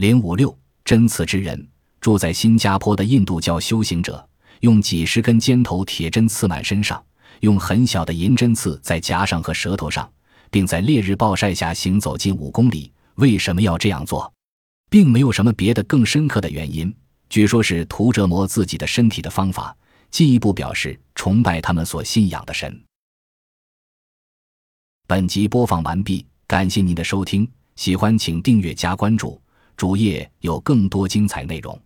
零五六针刺之人，住在新加坡的印度教修行者，用几十根尖头铁针刺满身上，用很小的银针刺在颊上和舌头上，并在烈日暴晒下行走近五公里。为什么要这样做？并没有什么别的更深刻的原因。据说是图折磨自己的身体的方法，进一步表示崇拜他们所信仰的神。本集播放完毕，感谢您的收听，喜欢请订阅加关注，主页有更多精彩内容。